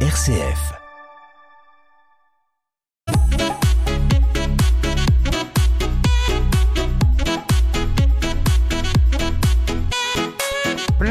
RCF.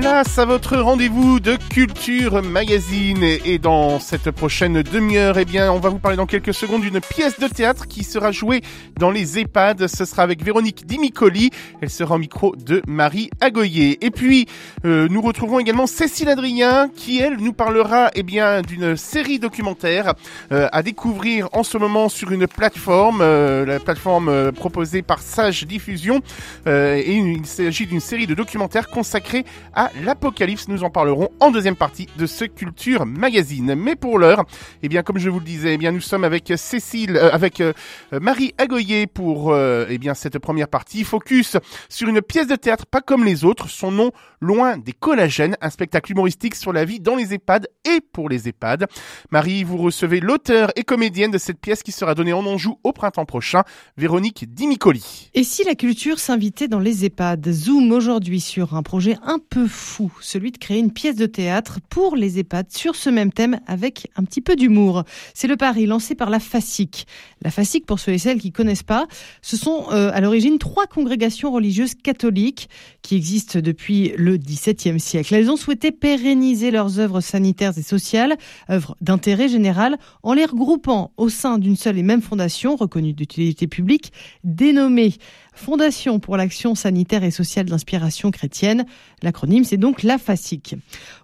Place à votre rendez-vous de Culture Magazine et dans cette prochaine demi-heure, eh bien, on va vous parler dans quelques secondes d'une pièce de théâtre qui sera jouée dans les EHPAD. Ce sera avec Véronique Dimicoli. Elle sera en micro de Marie Agoyer. Et puis, euh, nous retrouvons également Cécile Adrien qui, elle, nous parlera, eh bien, d'une série documentaire euh, à découvrir en ce moment sur une plateforme, euh, la plateforme euh, proposée par Sage Diffusion. Euh, et il s'agit d'une série de documentaires consacrés à l'Apocalypse. Nous en parlerons en deuxième partie de ce Culture Magazine. Mais pour l'heure, eh bien, comme je vous le disais, eh bien, nous sommes avec Cécile, euh, avec euh, Marie Agoyer pour, euh, eh bien, cette première partie. Focus sur une pièce de théâtre pas comme les autres. Son nom, Loin des collagènes, un spectacle humoristique sur la vie dans les EHPAD et pour les EHPAD. Marie, vous recevez l'auteur et comédienne de cette pièce qui sera donnée en Anjou au printemps prochain, Véronique Dimicoli. Et si la culture s'invitait dans les EHPAD Zoom aujourd'hui sur un projet un peu fou, celui de créer une pièce de théâtre pour les EHPAD sur ce même thème avec un petit peu d'humour. C'est le pari lancé par la FASIC. La FASIC, pour ceux et celles qui connaissent pas, ce sont euh, à l'origine trois congrégations religieuses catholiques qui existent depuis le XVIIe siècle. Elles ont souhaité pérenniser leurs œuvres sanitaires et sociales, œuvres d'intérêt général, en les regroupant au sein d'une seule et même fondation reconnue d'utilité publique, dénommée Fondation pour l'action sanitaire et sociale d'inspiration chrétienne. L'acronyme, c'est donc la FASIC.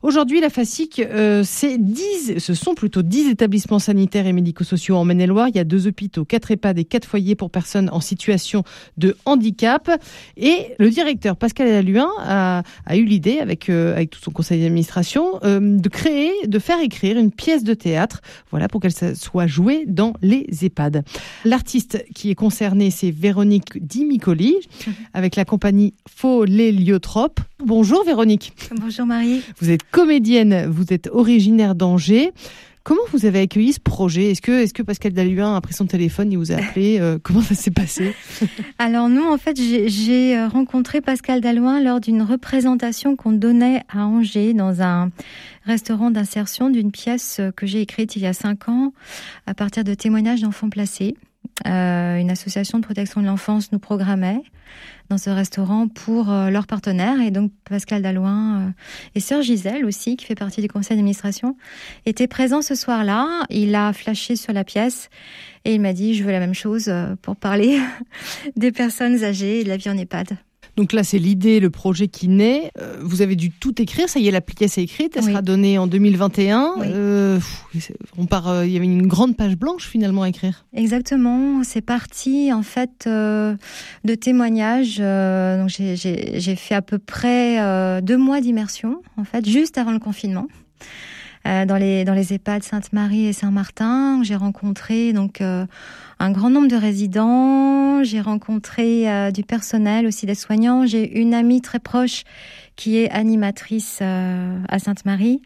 Aujourd'hui, la FASIC, euh, c'est 10, ce sont plutôt 10 établissements sanitaires et médico-sociaux en Maine-et-Loire. Il y a deux hôpitaux, quatre EHPAD et quatre foyers pour personnes en situation de handicap. Et le directeur Pascal Alluin a, eu l'idée, avec, euh, avec tout son conseil d'administration, euh, de créer, de faire écrire une pièce de théâtre, voilà, pour qu'elle soit jouée dans les EHPAD. L'artiste qui est concerné, c'est Véronique Dimi Nicoli, avec la compagnie Faux l'héliotrope. Bonjour Véronique. Bonjour Marie. Vous êtes comédienne, vous êtes originaire d'Angers. Comment vous avez accueilli ce projet? Est-ce que, est-ce que Pascal Daluin a pris son téléphone, il vous a appelé euh, Comment ça s'est passé? Alors nous, en fait, j'ai rencontré Pascal Dalouin lors d'une représentation qu'on donnait à Angers dans un restaurant d'insertion d'une pièce que j'ai écrite il y a cinq ans à partir de témoignages d'enfants placés. Euh, une association de protection de l'enfance nous programmait dans ce restaurant pour euh, leurs partenaires. Et donc Pascal Dalouin euh, et sœur Gisèle aussi, qui fait partie du conseil d'administration, étaient présents ce soir-là. Il a flashé sur la pièce et il m'a dit, je veux la même chose euh, pour parler des personnes âgées et de la vie en EHPAD. Donc là, c'est l'idée, le projet qui naît. Euh, vous avez dû tout écrire. Ça y est, la pièce est écrite. Elle Oui. sera donnée en 2021. Oui. Euh, pff, on part. euh, Il y avait une grande page blanche finalement à écrire. Exactement, c'est parti en fait euh, de témoignages. donc j'ai- fait à peu près deux mois d'immersion en fait, juste avant le confinement. Euh, dans les dans les Sainte-Marie et Saint-Martin, j'ai rencontré donc euh, un grand nombre de résidents, j'ai rencontré euh, du personnel aussi des soignants, j'ai une amie très proche qui est animatrice à Sainte-Marie.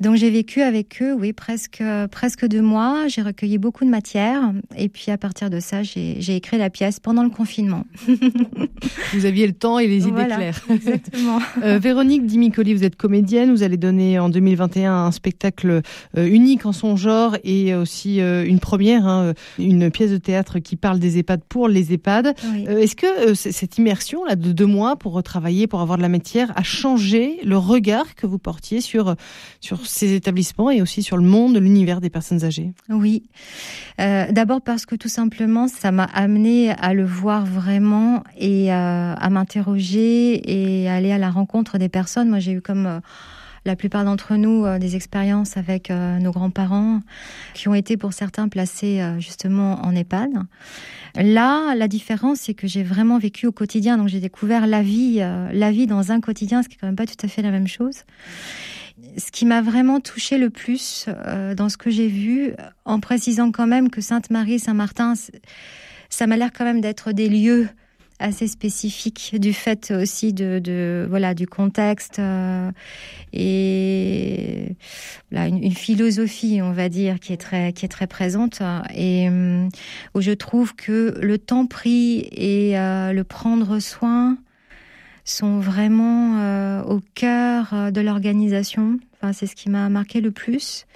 Donc j'ai vécu avec eux, oui, presque presque deux mois. J'ai recueilli beaucoup de matière et puis à partir de ça, j'ai écrit la pièce pendant le confinement. Vous aviez le temps et les idées Voilà, claires. Exactement. Euh, Véronique Dimicoli, vous êtes comédienne. Vous allez donner en 2021 un spectacle euh, unique en son genre et aussi euh, une première, hein, une pièce de théâtre qui parle des EHPAD pour les EHPAD. Oui. Euh, Est-ce que euh, cette immersion là de deux mois pour retravailler, pour avoir de la matière, a changé le regard que vous portiez sur sur ces établissements et aussi sur le monde, l'univers des personnes âgées Oui. Euh, D'abord parce que tout simplement, ça m'a amené à le voir vraiment et euh, à m'interroger et aller à la rencontre des personnes. Moi, j'ai eu comme euh, la plupart d'entre nous des expériences avec nos grands-parents qui ont été pour certains placés justement en EHPAD. Là, la différence, c'est que j'ai vraiment vécu au quotidien. Donc, j'ai découvert la vie, la vie dans un quotidien, ce qui est quand même pas tout à fait la même chose. Ce qui m'a vraiment touché le plus euh, dans ce que j'ai vu, en précisant quand même que Sainte-Marie, Saint-Martin, ça m'a l'air quand même d'être des lieux assez spécifiques du fait aussi de, de voilà du contexte euh, et voilà, une, une philosophie on va dire qui est très qui est très présente. Et hum, où je trouve que le temps pris et euh, le prendre soin sont vraiment euh, au cœur euh, de l'organisation. Enfin, c'est ce qui m'a marqué le plus.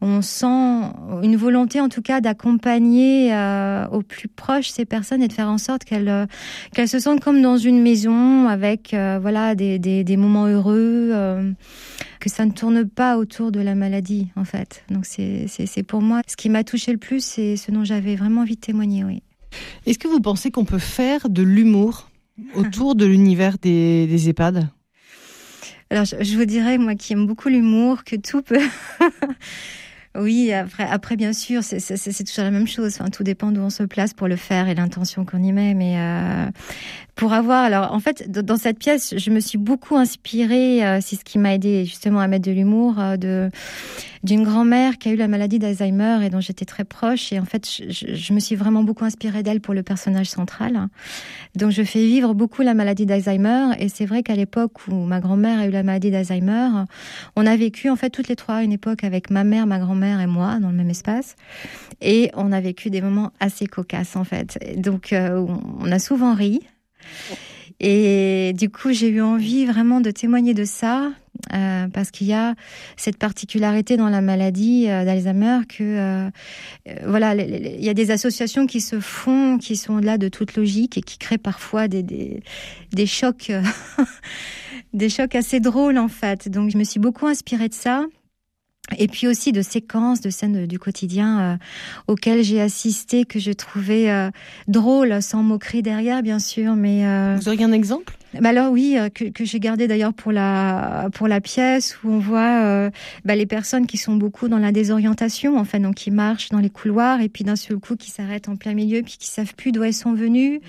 On sent une volonté en tout cas d'accompagner euh, au plus proche ces personnes et de faire en sorte qu'elles qu'elles se sentent comme dans une maison avec voilà des, des, moments heureux que ça ne tourne pas autour de la maladie en fait. Donc c'est pour moi ce qui m'a touché le plus c'est ce dont j'avais vraiment envie de témoigner oui. Est-ce que vous pensez qu'on peut faire de l'humour autour de l'univers des, des EHPAD? Alors, je, vous dirais, moi qui aime beaucoup l'humour, que tout peut, Oui, après, bien sûr, c'est toujours la même chose. Tout dépend d'où on se place pour le faire et l'intention qu'on y met. Mais euh, pour avoir, alors en fait, dans cette pièce, je me suis beaucoup inspirée. Euh, c'est ce qui m'a aidé justement à mettre de l'humour euh, de d'une grand-mère qui a eu la maladie d'Alzheimer et dont j'étais très proche. Et en fait, je, me suis vraiment beaucoup inspirée d'elle pour le personnage central. Donc, je fais vivre beaucoup la maladie d'Alzheimer. Et c'est vrai qu'à l'époque où ma grand-mère a eu la maladie d'Alzheimer, on a vécu en fait toutes les trois une époque avec ma mère, ma grand-mère et moi dans le même espace. Et on a vécu des moments assez cocasses en fait. Donc, euh, on a souvent ri. Et du coup, j'ai eu envie vraiment de témoigner de ça, euh, parce qu'il y a cette particularité dans la maladie euh, d'Alzheimer que euh, voilà, il y a des associations qui se font, qui sont là de toute logique et qui créent parfois des des, des chocs, des chocs assez drôles en fait. Donc, je me suis beaucoup inspirée de ça et puis aussi de séquences de scènes du quotidien auxquelles j'ai assisté que je trouvais drôles, sans moquerie derrière bien sûr mais vous auriez un exemple? Bah alors oui, euh, que, que j'ai gardé d'ailleurs pour la pour la pièce où on voit euh, bah, les personnes qui sont beaucoup dans la désorientation, enfin donc qui marchent dans les couloirs et puis d'un seul coup qui s'arrêtent en plein milieu puis qui savent plus d'où elles sont venues,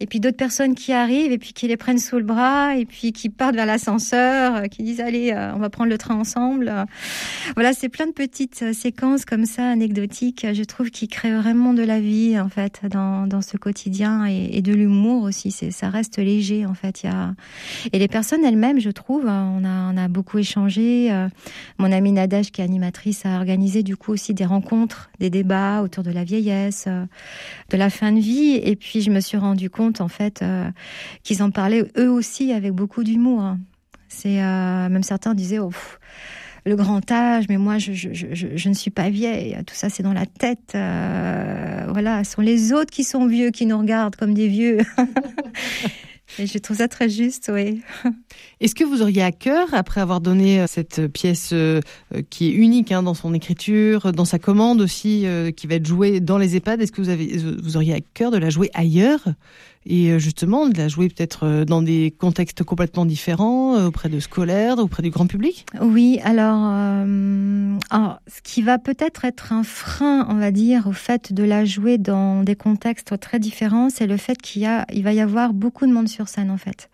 et puis d'autres personnes qui arrivent et puis qui les prennent sous le bras et puis qui partent vers l'ascenseur, euh, qui disent allez on va prendre le train ensemble. Voilà, c'est plein de petites séquences comme ça anecdotiques, je trouve, qui créent vraiment de la vie en fait dans dans ce quotidien et, et de l'humour aussi. C'est ça reste léger en fait et les personnes elles-mêmes, je trouve, hein, on a, beaucoup échangé. Euh, mon amie Nadège, qui est animatrice, a organisé du coup aussi des rencontres, des débats autour de la vieillesse, euh, de la fin de vie. Et puis je me suis rendu compte en fait euh, qu'ils en parlaient eux aussi avec beaucoup d'humour. Hein. C'est même certains disaient oh, le grand âge, mais moi je, ne suis pas vieille. Tout ça c'est dans la tête. voilà, ce sont les autres qui sont vieux qui nous regardent comme des vieux. Et je trouve ça très juste, oui. Est-ce que vous auriez à cœur, après avoir donné euh, cette pièce euh, qui est unique hein, dans son écriture, dans sa commande aussi, euh, qui va être jouée dans les EHPAD, est-ce que vous, avez, vous auriez à cœur de la jouer ailleurs et euh, justement de la jouer peut-être euh, dans des contextes complètement différents, euh, auprès de scolaires, auprès du grand public? Oui, alors, euh, alors ce qui va peut-être être un frein, on va dire, au fait de la jouer dans des contextes très différents, c'est le fait qu'il y a, il va y avoir beaucoup de monde sur scène en fait.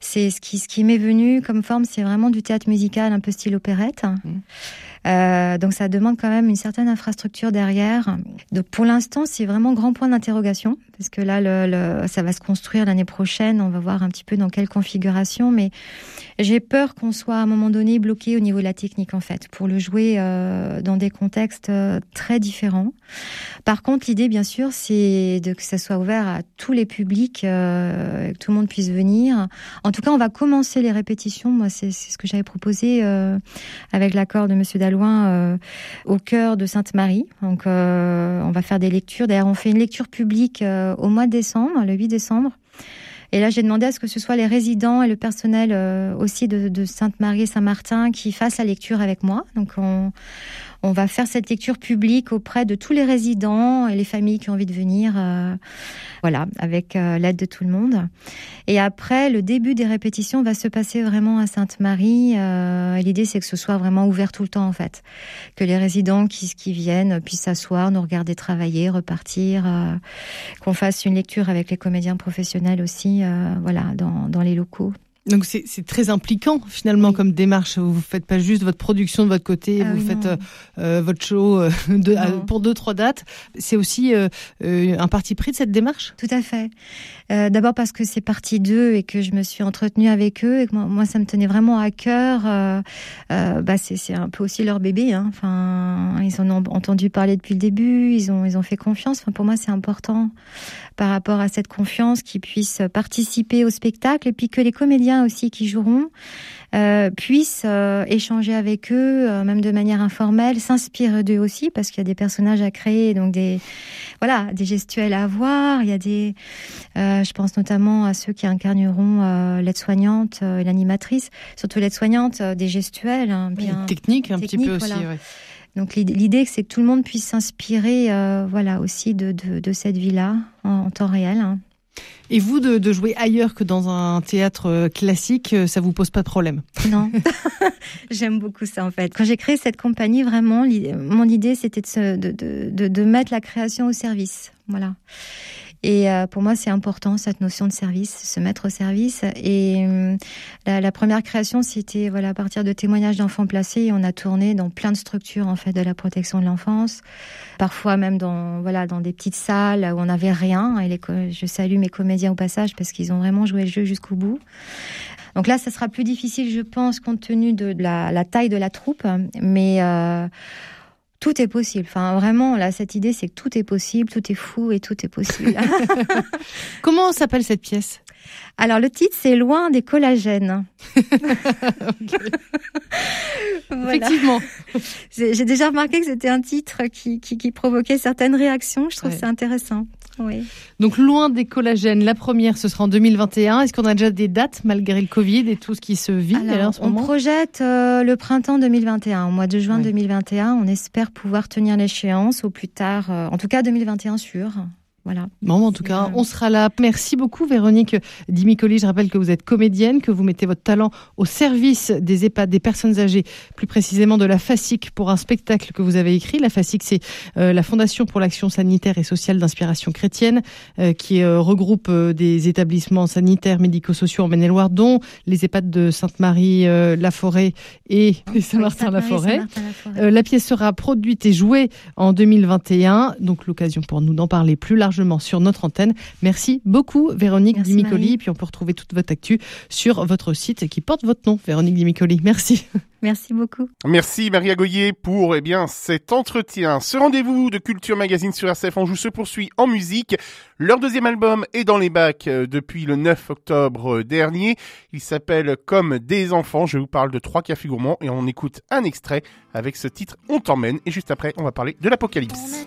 C'est ce qui, ce qui m'est venu comme forme, c'est vraiment du théâtre musical, un peu style opérette. Mmh. Euh, donc ça demande quand même une certaine infrastructure derrière. Donc pour l'instant, c'est vraiment grand point d'interrogation parce que là, ça va se construire l'année prochaine. On va voir un petit peu dans quelle configuration, mais j'ai peur qu'on soit à un moment donné bloqué au niveau de la technique en fait pour le jouer euh, dans des contextes euh, très différents. Par contre, l'idée, bien sûr, c'est de que ça soit ouvert à tous les publics, que tout le monde puisse venir. En tout cas, on va commencer les répétitions. Moi, c'est ce que j'avais proposé avec l'accord de Monsieur Euh, au cœur de Sainte-Marie. Donc, euh, on va faire des lectures. D'ailleurs, on fait une lecture publique euh, au mois de décembre, le 8 décembre. Et là, j'ai demandé à ce que ce soit les résidents et le personnel aussi de, de Sainte-Marie et Saint-Martin qui fassent la lecture avec moi. Donc, on, on va faire cette lecture publique auprès de tous les résidents et les familles qui ont envie de venir, euh, voilà, avec euh, l'aide de tout le monde. Et après, le début des répétitions va se passer vraiment à Sainte-Marie. Euh, L'idée, c'est que ce soit vraiment ouvert tout le temps, en fait, que les résidents qui, viennent puissent s'asseoir, nous regarder travailler, repartir, qu'on fasse une lecture avec les comédiens professionnels aussi, voilà, dans les locaux. Donc c'est très impliquant finalement oui. comme démarche. Vous faites pas juste votre production de votre côté, ah, vous oui, faites euh, votre show euh, de, pour deux trois dates. C'est aussi euh, euh, un parti pris de cette démarche? Tout à fait. Euh, D'abord parce que c'est partie d'eux et que je me suis entretenue avec eux et que moi, moi ça me tenait vraiment à cœur. Euh, euh, bah c'est un peu aussi leur bébé. Hein. Enfin, ils en ont entendu parler depuis le début. Ils ont ils ont fait confiance. Enfin, pour moi c'est important par rapport à cette confiance qu'ils puissent participer au spectacle et puis que les comédiens aussi qui joueront euh, puissent euh, échanger avec eux, euh, même de manière informelle, s'inspirer d'eux aussi, parce qu'il y a des personnages à créer, donc des voilà, des gestuels à avoir. Il y a des, je pense notamment à ceux qui incarneront l'aide-soignante et l'animatrice, surtout l'aide-soignante, des gestuels, hein, bien technique un petit peu aussi. Ouais. Donc l'idée, c'est que tout le monde puisse s'inspirer, voilà, aussi de, de, de cette vie-là en, en, temps réel. Hein. Et vous, de, jouer ailleurs que dans un théâtre euh, classique, euh, ça vous pose pas de problème? Non, j'aime beaucoup ça en fait. Quand j'ai créé cette compagnie, vraiment, mon idée c'était de, de, de, mettre la création au service. Voilà. Et euh, pour moi, c'est important cette notion de service, se mettre au service. Et euh, la, première création, c'était voilà à partir de témoignages d'enfants placés. on a tourné dans plein de structures en fait de la protection de l'enfance, parfois même dans voilà dans des petites salles où on n'avait rien. Et je salue mes comédiens au passage parce qu'ils ont vraiment joué le jeu jusqu'au bout. Donc là, ça sera plus difficile, je pense, compte tenu de la, taille de la troupe, mais euh, tout est possible. Enfin, vraiment, là, cette idée, c'est que tout est possible, tout est fou et tout est possible. Comment s'appelle cette pièce? Alors, le titre, c'est Loin des collagènes. Effectivement. J'ai déjà remarqué que c'était un titre qui, qui, provoquait certaines réactions. Je trouve ça intéressant. Oui. Donc loin des collagènes, la première ce sera en 2021. Est-ce qu'on a déjà des dates malgré le Covid et tout ce qui se vit en ce On projette euh, le printemps 2021, au mois de juin 2021. On espère pouvoir tenir l'échéance au plus tard, euh, en tout cas 2021 sûr. Voilà. Bon, en tout cas, on sera là. Merci beaucoup, Véronique Dimicoli. Je rappelle que vous êtes comédienne, que vous mettez votre talent au service des EHPAD, des personnes âgées, plus précisément de la FASIC pour un spectacle que vous avez écrit. La FASIC, c'est euh, la Fondation pour l'action sanitaire et sociale d'inspiration chrétienne, euh, qui euh, regroupe des établissements sanitaires, médico-sociaux en Maine-et-Loire, dont les EHPAD de Sainte-Marie, La Forêt et Saint-Martin-la-Forêt. la pièce sera produite et jouée en 2021, donc l'occasion pour nous d'en parler plus largement sur notre antenne. Merci beaucoup, Véronique Dimicoli. Puis on peut retrouver toute votre actu sur votre site qui porte votre nom, Véronique Dimicoli. Merci. Merci beaucoup. Merci Maria Goyer pour eh bien cet entretien. Ce rendez-vous de Culture Magazine sur RCF Anjou se poursuit en musique. Leur deuxième album est dans les bacs euh, depuis le 9 octobre dernier. Il s'appelle Comme des enfants. Je vous parle de trois cafés gourmands et on écoute un extrait avec ce titre On t'emmène. Et juste après, on va parler de l'apocalypse.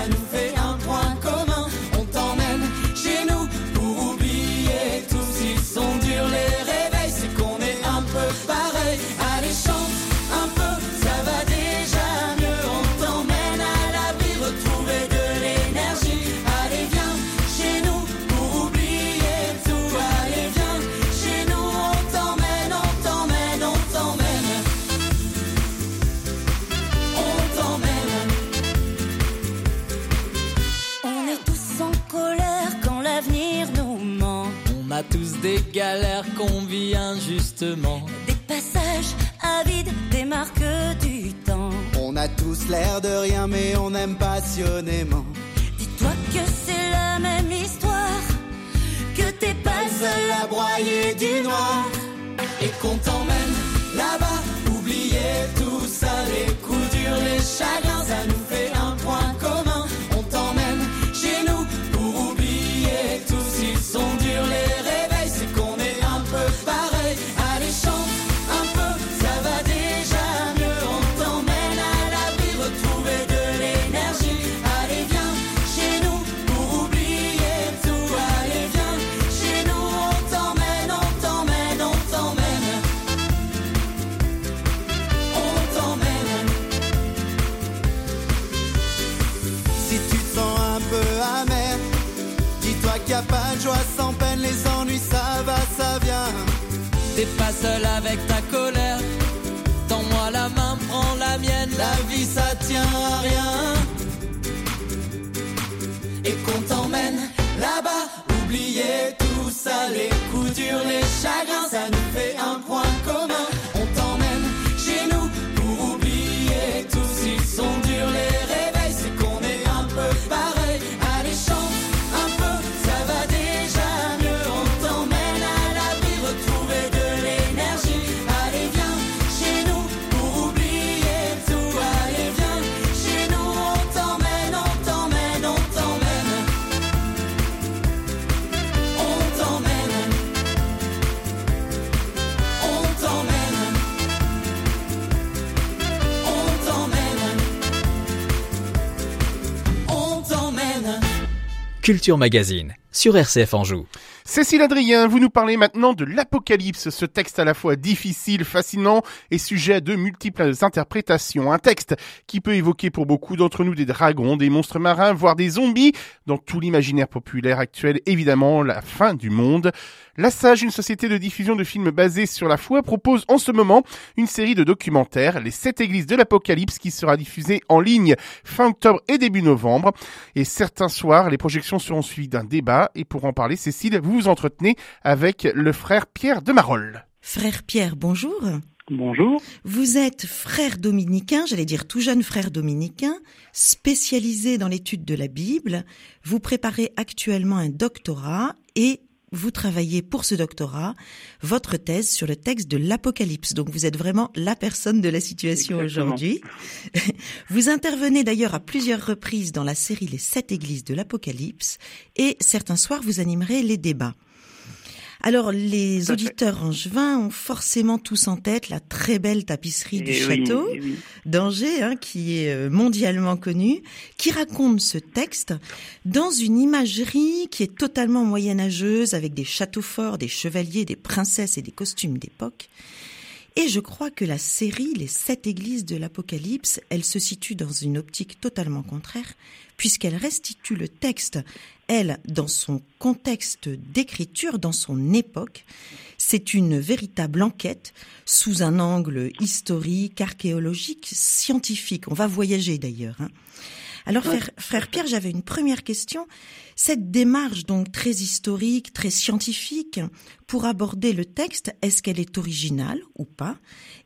injustement. T'es pas seul avec ta colère. Tends-moi la main, prends la mienne. La vie ça tient à rien. Et qu'on t'emmène là-bas, oubliez Culture Magazine sur RCF Anjou. Cécile Adrien, vous nous parlez maintenant de l'Apocalypse, ce texte à la fois difficile, fascinant et sujet à de multiples interprétations. Un texte qui peut évoquer pour beaucoup d'entre nous des dragons, des monstres marins, voire des zombies. Dans tout l'imaginaire populaire actuel, évidemment, la fin du monde. La Sage, une société de diffusion de films basés sur la foi, propose en ce moment une série de documentaires, Les Sept Églises de l'Apocalypse, qui sera diffusée en ligne fin octobre et début novembre. Et certains soirs, les projections seront suivies d'un débat. Et pour en parler, Cécile, vous vous entretenez avec le frère Pierre de Marolles. Frère Pierre, bonjour. Bonjour. Vous êtes frère dominicain, j'allais dire tout jeune frère dominicain, spécialisé dans l'étude de la Bible. Vous préparez actuellement un doctorat et vous travaillez pour ce doctorat votre thèse sur le texte de l'Apocalypse. Donc vous êtes vraiment la personne de la situation aujourd'hui. Vous intervenez d'ailleurs à plusieurs reprises dans la série Les sept églises de l'Apocalypse et certains soirs vous animerez les débats. Alors, les auditeurs angevins ont forcément tous en tête la très belle tapisserie Eh du oui, château eh oui. d'Angers, hein, qui est euh, mondialement connue, qui raconte ce texte dans une imagerie qui est totalement moyenâgeuse, avec des châteaux forts, des chevaliers, des princesses et des costumes d'époque. Et je crois que la série Les sept églises de l'Apocalypse, elle se situe dans une optique totalement contraire, puisqu'elle restitue le texte, elle, dans son contexte d'écriture, dans son époque. C'est une véritable enquête sous un angle historique, archéologique, scientifique. On va voyager d'ailleurs. hein. Alors, frère, frère Pierre, j'avais une première question. Cette démarche donc très historique, très scientifique, pour aborder le texte, est-ce qu'elle est originale ou pas?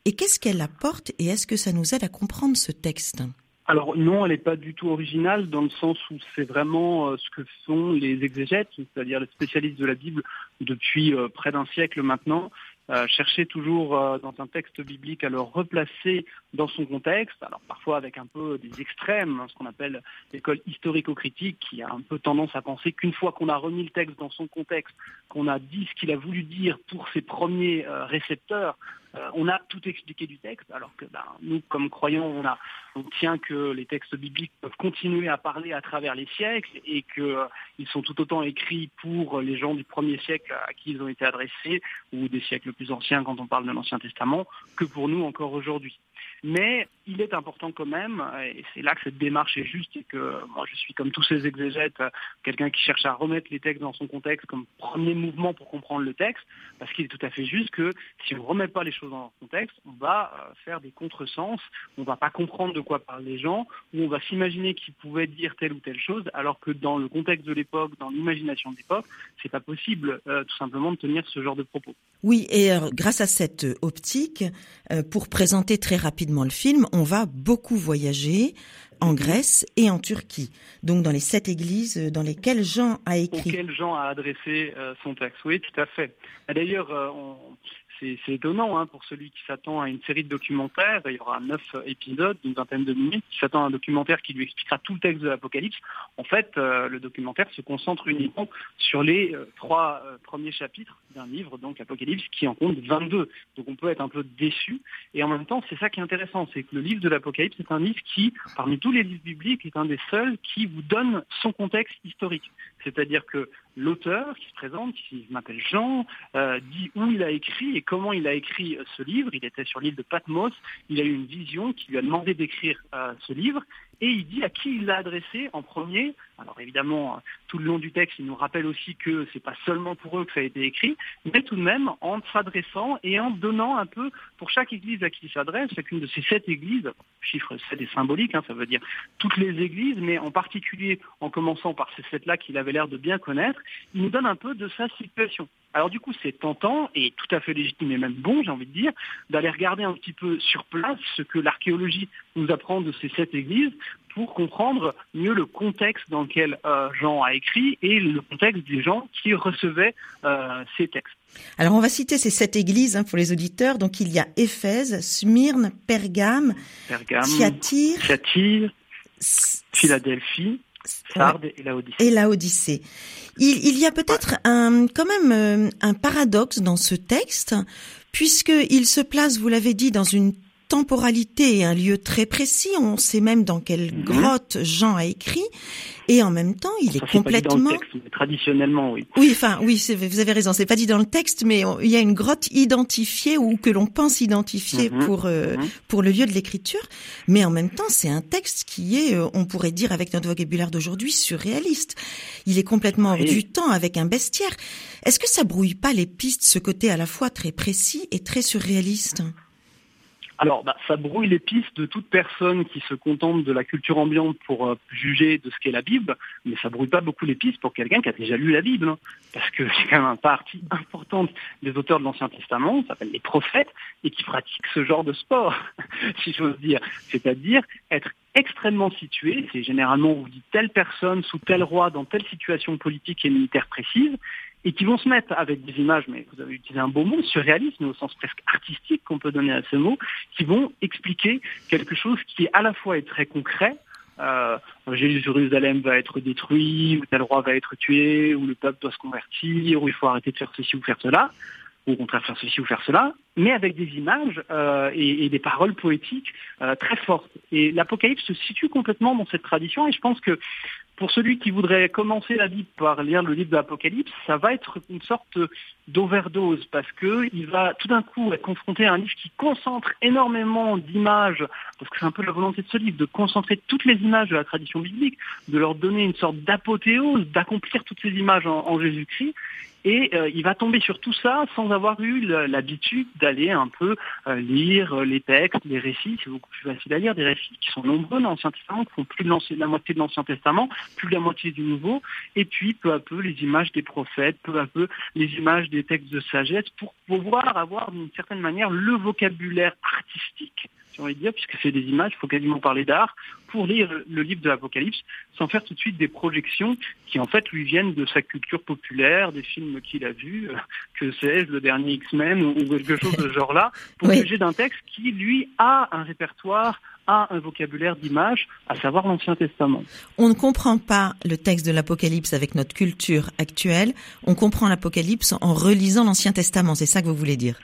Et qu'est-ce qu'elle apporte et est-ce que ça nous aide à comprendre ce texte? Alors non, elle n'est pas du tout originale dans le sens où c'est vraiment euh, ce que font les exégètes, c'est-à-dire les spécialistes de la Bible depuis euh, près d'un siècle maintenant, euh, chercher toujours euh, dans un texte biblique à le replacer dans son contexte, alors parfois avec un peu des extrêmes, hein, ce qu'on appelle l'école historico-critique, qui a un peu tendance à penser qu'une fois qu'on a remis le texte dans son contexte, qu'on a dit ce qu'il a voulu dire pour ses premiers euh, récepteurs, euh, on a tout expliqué du texte, alors que ben, nous, comme croyants, on, a, on tient que les textes bibliques peuvent continuer à parler à travers les siècles et qu'ils sont tout autant écrits pour les gens du premier siècle à qui ils ont été adressés, ou des siècles plus anciens quand on parle de l'Ancien Testament, que pour nous encore aujourd'hui. Mais il est important quand même, et c'est là que cette démarche est juste, et que moi je suis comme tous ces exégètes, quelqu'un qui cherche à remettre les textes dans son contexte comme premier mouvement pour comprendre le texte, parce qu'il est tout à fait juste que si on ne remet pas les choses dans leur contexte, on va euh, faire des contresens, on va pas comprendre de quoi parlent les gens, ou on va s'imaginer qu'ils pouvaient dire telle ou telle chose, alors que dans le contexte de l'époque, dans l'imagination de l'époque, c'est pas possible euh, tout simplement de tenir ce genre de propos. Oui, et euh, grâce à cette euh, optique, euh, pour présenter très rapidement le film, on va beaucoup voyager en Grèce et en Turquie. Donc dans les sept églises dans lesquelles Jean a écrit. auquel Jean a adressé son texte. Oui, tout à fait. Et D'ailleurs, on- c'est étonnant hein, pour celui qui s'attend à une série de documentaires. Il y aura neuf épisodes d'une vingtaine de minutes. Qui s'attend à un documentaire qui lui expliquera tout le texte de l'Apocalypse. En fait, euh, le documentaire se concentre uniquement sur les euh, trois euh, premiers chapitres d'un livre, donc l'Apocalypse, qui en compte 22. Donc on peut être un peu déçu. Et en même temps, c'est ça qui est intéressant, c'est que le livre de l'Apocalypse est un livre qui, parmi tous les livres bibliques, est un des seuls qui vous donne son contexte historique. C'est-à-dire que l'auteur qui se présente, qui m'appelle Jean, euh, dit où il a écrit et comment il a écrit euh, ce livre. Il était sur l'île de Patmos, il a eu une vision qui lui a demandé d'écrire euh, ce livre et il dit à qui il l'a adressé en premier. Alors évidemment, tout le long du texte, il nous rappelle aussi que c'est pas seulement pour eux que ça a été écrit, mais tout de même en s'adressant et en donnant un peu pour chaque église à qui il s'adresse, chacune de ces sept églises, chiffre 7 est symbolique, hein, ça veut dire toutes les églises, mais en particulier en commençant par ces sept-là qu'il avait l'air de bien connaître, il nous donne un peu de sa situation. Alors du coup, c'est tentant et tout à fait légitime et même bon, j'ai envie de dire, d'aller regarder un petit peu sur place ce que l'archéologie nous apprend de ces sept églises pour comprendre mieux le contexte dans lequel euh, Jean a écrit et le contexte des gens qui recevaient euh, ces textes. Alors on va citer ces sept églises hein, pour les auditeurs. Donc il y a Éphèse, Smyrne, Pergame, Pergame, Thyatire, Thyatire, S- Philadelphie, Sardes et la Odyssée. Il, il y a peut-être un, quand même euh, un paradoxe dans ce texte, puisque il se place, vous l'avez dit, dans une temporalité et un lieu très précis. On sait même dans quelle Mhm. grotte Jean a écrit. Et en même temps, il est c'est pas dit dans le complètement... texte, mais traditionnellement, oui. Oui, enfin, oui, vous avez raison. C'est pas dit dans le texte, mais on- il y a une grotte identifiée ou que l'on pense identifiée Mhm. pour euh, Mhm. pour le lieu de l'écriture. Mais en même temps, c'est un texte qui est, euh, on pourrait dire avec notre vocabulaire d'aujourd'hui, surréaliste. Il est complètement hors Oui. du temps avec un bestiaire. Est-ce que ça brouille pas les pistes, ce côté à la fois très précis et très surréaliste? Alors, bah, ça brouille les pistes de toute personne qui se contente de la culture ambiante pour euh, juger de ce qu'est la Bible, mais ça brouille pas beaucoup les pistes pour quelqu'un qui a déjà lu la Bible, hein. parce que c'est quand même une partie importante des auteurs de l'Ancien Testament, ça s'appelle les prophètes, et qui pratiquent ce genre de sport, si j'ose dire, c'est-à-dire être extrêmement situé, c'est généralement on vous dit telle personne sous tel roi dans telle situation politique et militaire précise, et qui vont se mettre avec des images, mais vous avez utilisé un beau mot, surréalisme au sens presque artistique qu'on peut donner à ce mot, qui vont expliquer quelque chose qui à la fois est très concret. Euh, Jérusalem va être détruit, ou tel roi va être tué, ou le peuple doit se convertir, ou il faut arrêter de faire ceci ou faire cela, ou au contraire faire ceci ou faire cela, mais avec des images euh, et, des paroles poétiques euh, très fortes. Et l'Apocalypse se situe complètement dans cette tradition, et je pense que pour celui qui voudrait commencer la Bible par lire le livre de l'Apocalypse, ça va être une sorte d'overdose parce que il va tout d'un coup être confronté à un livre qui concentre énormément d'images, parce que c'est un peu la volonté de ce livre, de concentrer toutes les images de la tradition biblique, de leur donner une sorte d'apothéose, d'accomplir toutes ces images en, Jésus-Christ. Et euh, il va tomber sur tout ça sans avoir eu l'habitude d'aller un peu euh, lire euh, les textes, les récits. C'est beaucoup plus facile à lire, des récits qui sont nombreux dans l'Ancien Testament, qui font plus de la moitié de l'Ancien Testament, plus de la moitié du Nouveau. Et puis, peu à peu, les images des prophètes, peu à peu, les images des textes de sagesse, pour pouvoir avoir d'une certaine manière le vocabulaire artistique, j'ai envie de dire, puisque c'est des images, il faut quasiment parler d'art, pour lire le livre de l'Apocalypse, sans faire tout de suite des projections qui en fait lui viennent de sa culture populaire, des films qu'il a vus, euh, que sais-je, le dernier X-Men ou, quelque chose de ce genre-là, pour Oui. juger d'un texte qui, lui, a un répertoire, a un vocabulaire d'images, à savoir l'Ancien Testament. On ne comprend pas le texte de l'Apocalypse avec notre culture actuelle. On comprend l'Apocalypse en relisant l'Ancien Testament. C'est ça que vous voulez dire?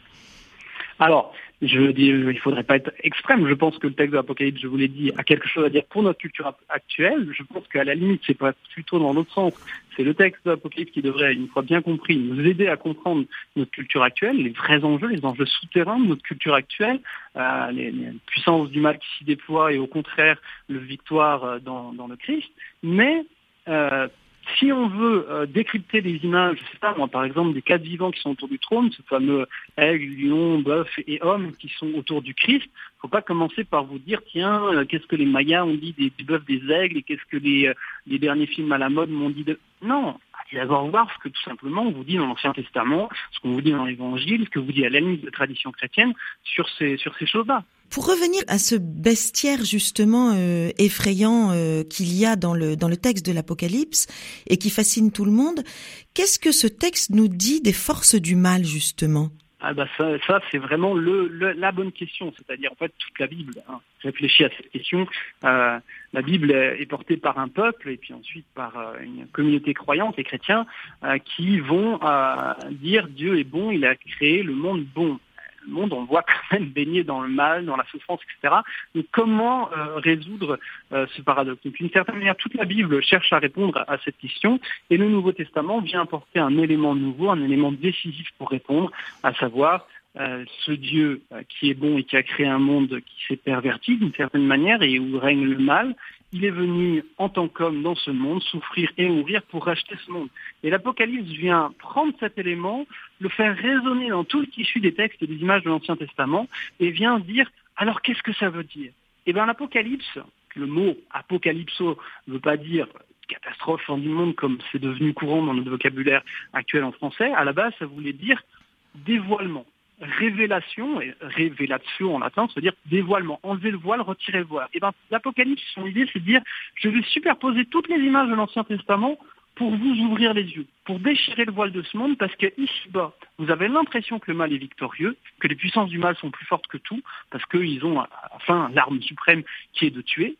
Alors, je veux dire, il faudrait pas être extrême. Je pense que le texte de l'Apocalypse, je vous l'ai dit, a quelque chose à dire pour notre culture actuelle. Je pense qu'à la limite, c'est pas plutôt dans l'autre sens. C'est le texte de l'Apocalypse qui devrait, une fois bien compris, nous aider à comprendre notre culture actuelle, les vrais enjeux, les enjeux souterrains de notre culture actuelle, euh, les, les puissances du mal qui s'y déploient et au contraire, le victoire euh, dans, dans le Christ. Mais euh, si on veut euh, décrypter des images, je sais pas moi, par exemple des quatre vivants qui sont autour du trône, ce fameux aigle, lion, bœuf et homme qui sont autour du Christ, faut pas commencer par vous dire tiens, euh, qu'est-ce que les Mayas ont dit des, bœufs, des aigles et qu'est-ce que les, euh, les derniers films à la mode m'ont dit de... Non, allez d'abord voir ce que tout simplement on vous dit dans l'Ancien Testament, ce qu'on vous dit dans l'Évangile, ce que vous dit à la de tradition chrétienne sur ces, sur ces choses-là. Pour revenir à ce bestiaire justement euh, effrayant euh, qu'il y a dans le dans le texte de l'Apocalypse et qui fascine tout le monde, qu'est-ce que ce texte nous dit des forces du mal justement? Ah bah ça, c'est vraiment la bonne question, c'est-à-dire en fait toute la Bible hein, réfléchit à cette question. Euh, la Bible est portée par un peuple et puis ensuite par une communauté croyante, les chrétiens, qui vont dire Dieu est bon, il a créé le monde bon. Le monde, on le voit quand même baigné dans le mal, dans la souffrance, etc. Donc comment euh, résoudre euh, ce paradoxe? Donc d'une certaine manière, toute la Bible cherche à répondre à cette question et le Nouveau Testament vient apporter un élément nouveau, un élément décisif pour répondre, à savoir euh, ce Dieu euh, qui est bon et qui a créé un monde qui s'est perverti d'une certaine manière et où règne le mal, il est venu en tant qu'homme dans ce monde souffrir et mourir pour racheter ce monde. Et l'Apocalypse vient prendre cet élément, le faire résonner dans tout le tissu des textes et des images de l'Ancien Testament et vient dire alors qu'est-ce que ça veut dire? Eh bien l'Apocalypse, le mot apocalypso ne veut pas dire catastrophe fin du monde comme c'est devenu courant dans notre vocabulaire actuel en français, à la base ça voulait dire dévoilement révélation, et révélatio en latin, veut dire dévoilement, enlever le voile, retirer le voile. Et ben, l'Apocalypse, son idée, c'est de dire, je vais superposer toutes les images de l'Ancien Testament pour vous ouvrir les yeux, pour déchirer le voile de ce monde, parce que ici-bas, vous avez l'impression que le mal est victorieux, que les puissances du mal sont plus fortes que tout, parce qu'ils ont, enfin, l'arme suprême qui est de tuer,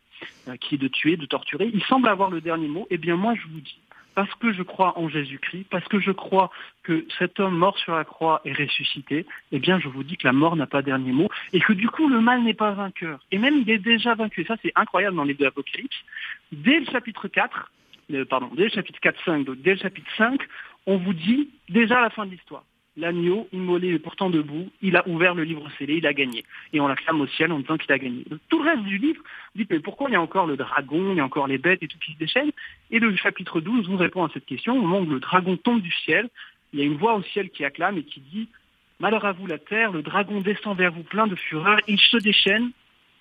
euh, qui est de tuer, de torturer. Ils semblent avoir le dernier mot. Eh bien, moi, je vous dis, parce que je crois en Jésus-Christ, parce que je crois que cet homme mort sur la croix est ressuscité, eh bien je vous dis que la mort n'a pas dernier mot et que du coup le mal n'est pas vainqueur. Et même il est déjà vaincu. Et ça c'est incroyable dans les deux Apocalypses. Dès le chapitre 4, euh, pardon, dès le chapitre 4, 5, donc dès le chapitre 5, on vous dit déjà la fin de l'histoire. L'agneau, immolé et pourtant debout, il a ouvert le livre scellé, il a gagné. Et on l'acclame au ciel en disant qu'il a gagné. Tout le reste du livre, dites, mais pourquoi il y a encore le dragon, il y a encore les bêtes et tout qui se déchaînent? Et le chapitre 12 vous répond à cette question. Au moment où le dragon tombe du ciel, il y a une voix au ciel qui acclame et qui dit, Malheur à vous la terre, le dragon descend vers vous plein de fureur, il se déchaîne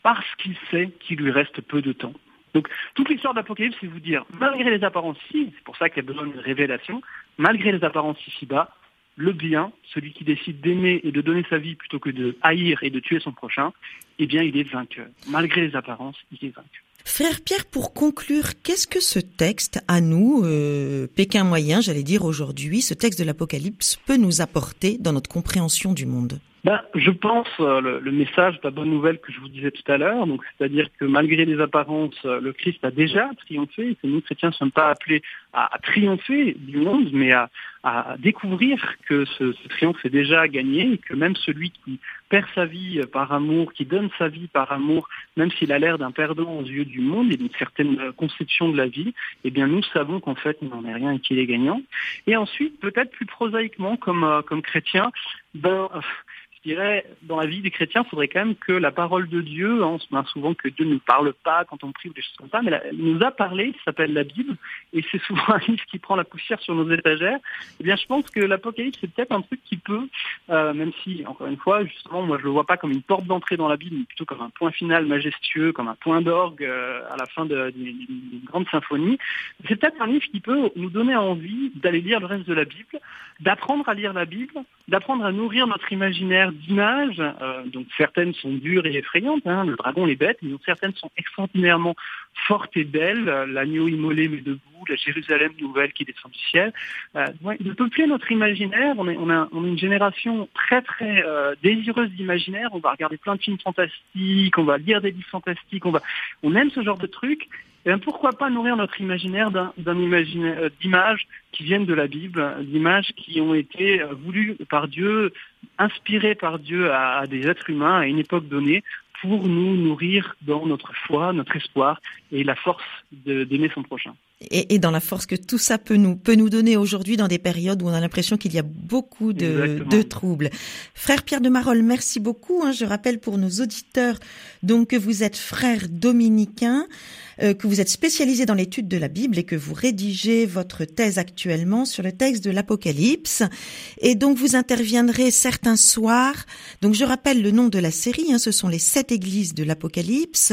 parce qu'il sait qu'il lui reste peu de temps. Donc toute l'histoire d'Apocalypse, c'est vous dire, malgré les apparences ici, c'est pour ça qu'il y a besoin de révélation, malgré les apparences ici-bas, le bien, celui qui décide d'aimer et de donner sa vie plutôt que de haïr et de tuer son prochain, eh bien il est vainqueur. Malgré les apparences, il est vainqueur. Frère Pierre, pour conclure, qu'est-ce que ce texte, à nous, euh, Pékin moyen, j'allais dire aujourd'hui, ce texte de l'Apocalypse peut nous apporter dans notre compréhension du monde? Ben, je pense euh, le, le, message, la bonne nouvelle que je vous disais tout à l'heure, donc c'est-à-dire que malgré les apparences, euh, le Christ a déjà triomphé, et que nous chrétiens ne sommes pas appelés à, à, triompher du monde, mais à, à découvrir que ce, ce, triomphe est déjà gagné, et que même celui qui perd sa vie par amour, qui donne sa vie par amour, même s'il a l'air d'un perdant aux yeux du monde et d'une certaine conception de la vie, eh bien nous savons qu'en fait il n'en est rien et qu'il est gagnant. Et ensuite, peut-être plus prosaïquement, comme, euh, comme chrétien, ben je dirais, dans la vie des chrétiens, il faudrait quand même que la parole de Dieu, hein, on se plaint souvent que Dieu ne nous parle pas quand on prie ou des choses comme ça, mais là, il nous a parlé, ça s'appelle la Bible, et c'est souvent un livre qui prend la poussière sur nos étagères. Eh bien, je pense que l'Apocalypse, c'est peut-être un truc qui peut, euh, même si, encore une fois, justement, moi, je le vois pas comme une porte d'entrée dans la Bible, mais plutôt comme un point final majestueux, comme un point d'orgue euh, à la fin d'une grande symphonie. C'est peut-être un livre qui peut nous donner envie d'aller lire le reste de la Bible, d'apprendre à lire la Bible, d'apprendre à nourrir notre imaginaire d'images. Euh, donc certaines sont dures et effrayantes, hein, le dragon, les bêtes, mais certaines sont extraordinairement fortes et belles. Euh, L'agneau immolé mais debout, la Jérusalem nouvelle qui descend du ciel. Euh, ouais, de peupler notre imaginaire. On est, on, a, une génération très très euh, désireuse d'imaginaire. On va regarder plein de films fantastiques, on va lire des livres fantastiques, on va, on aime ce genre de trucs. Bien pourquoi pas nourrir notre imaginaire imaginaire d'images qui viennent de la Bible, d'images qui ont été voulues par Dieu, inspirées par Dieu à des êtres humains à une époque donnée pour nous nourrir dans notre foi, notre espoir et la force d'aimer son prochain. Et, et, dans la force que tout ça peut nous peut nous donner aujourd'hui dans des périodes où on a l'impression qu'il y a beaucoup de, de, troubles. Frère Pierre de Marolles, merci beaucoup. Hein, je rappelle pour nos auditeurs donc que vous êtes frère dominicain, euh, que vous êtes spécialisé dans l'étude de la Bible et que vous rédigez votre thèse actuellement sur le texte de l'Apocalypse. Et donc vous interviendrez certains soirs. Donc je rappelle le nom de la série. Hein, ce sont les sept églises de l'Apocalypse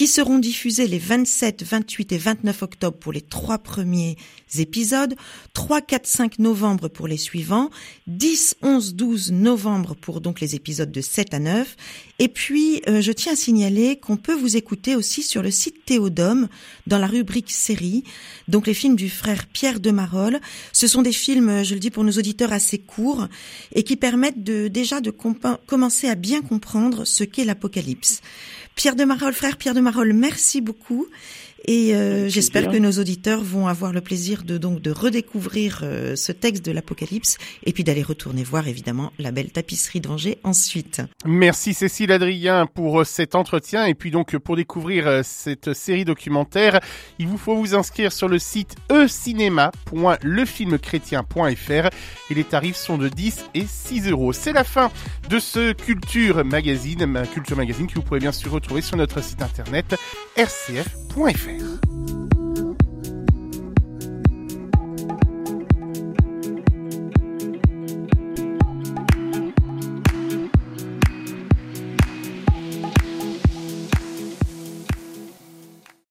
qui seront diffusées les 27, 28 et 29 octobre pour les trois premiers épisodes, 3, 4, 5 novembre pour les suivants, 10, 11, 12 novembre pour donc les épisodes de 7 à 9. Et puis, euh, je tiens à signaler qu'on peut vous écouter aussi sur le site Théodome dans la rubrique série. Donc les films du frère Pierre de Marolles. Ce sont des films, je le dis pour nos auditeurs, assez courts et qui permettent déjà de commencer à bien comprendre ce qu'est l'Apocalypse. Pierre de Marolles, frère Pierre de Marolles, merci beaucoup. Et euh, j'espère que nos auditeurs vont avoir le plaisir de donc de redécouvrir euh, ce texte de l'Apocalypse et puis d'aller retourner voir évidemment la belle tapisserie d'Angers ensuite. Merci Cécile Adrien pour euh, cet entretien et puis donc pour découvrir cette série documentaire, il vous faut vous inscrire sur le site ecinéma.lefilmchrétien.fr et les tarifs sont de 10 et 6 euros. C'est la fin de ce Culture Magazine, Culture Magazine que vous pouvez bien sûr retrouver sur notre site internet rcf.fr. everything.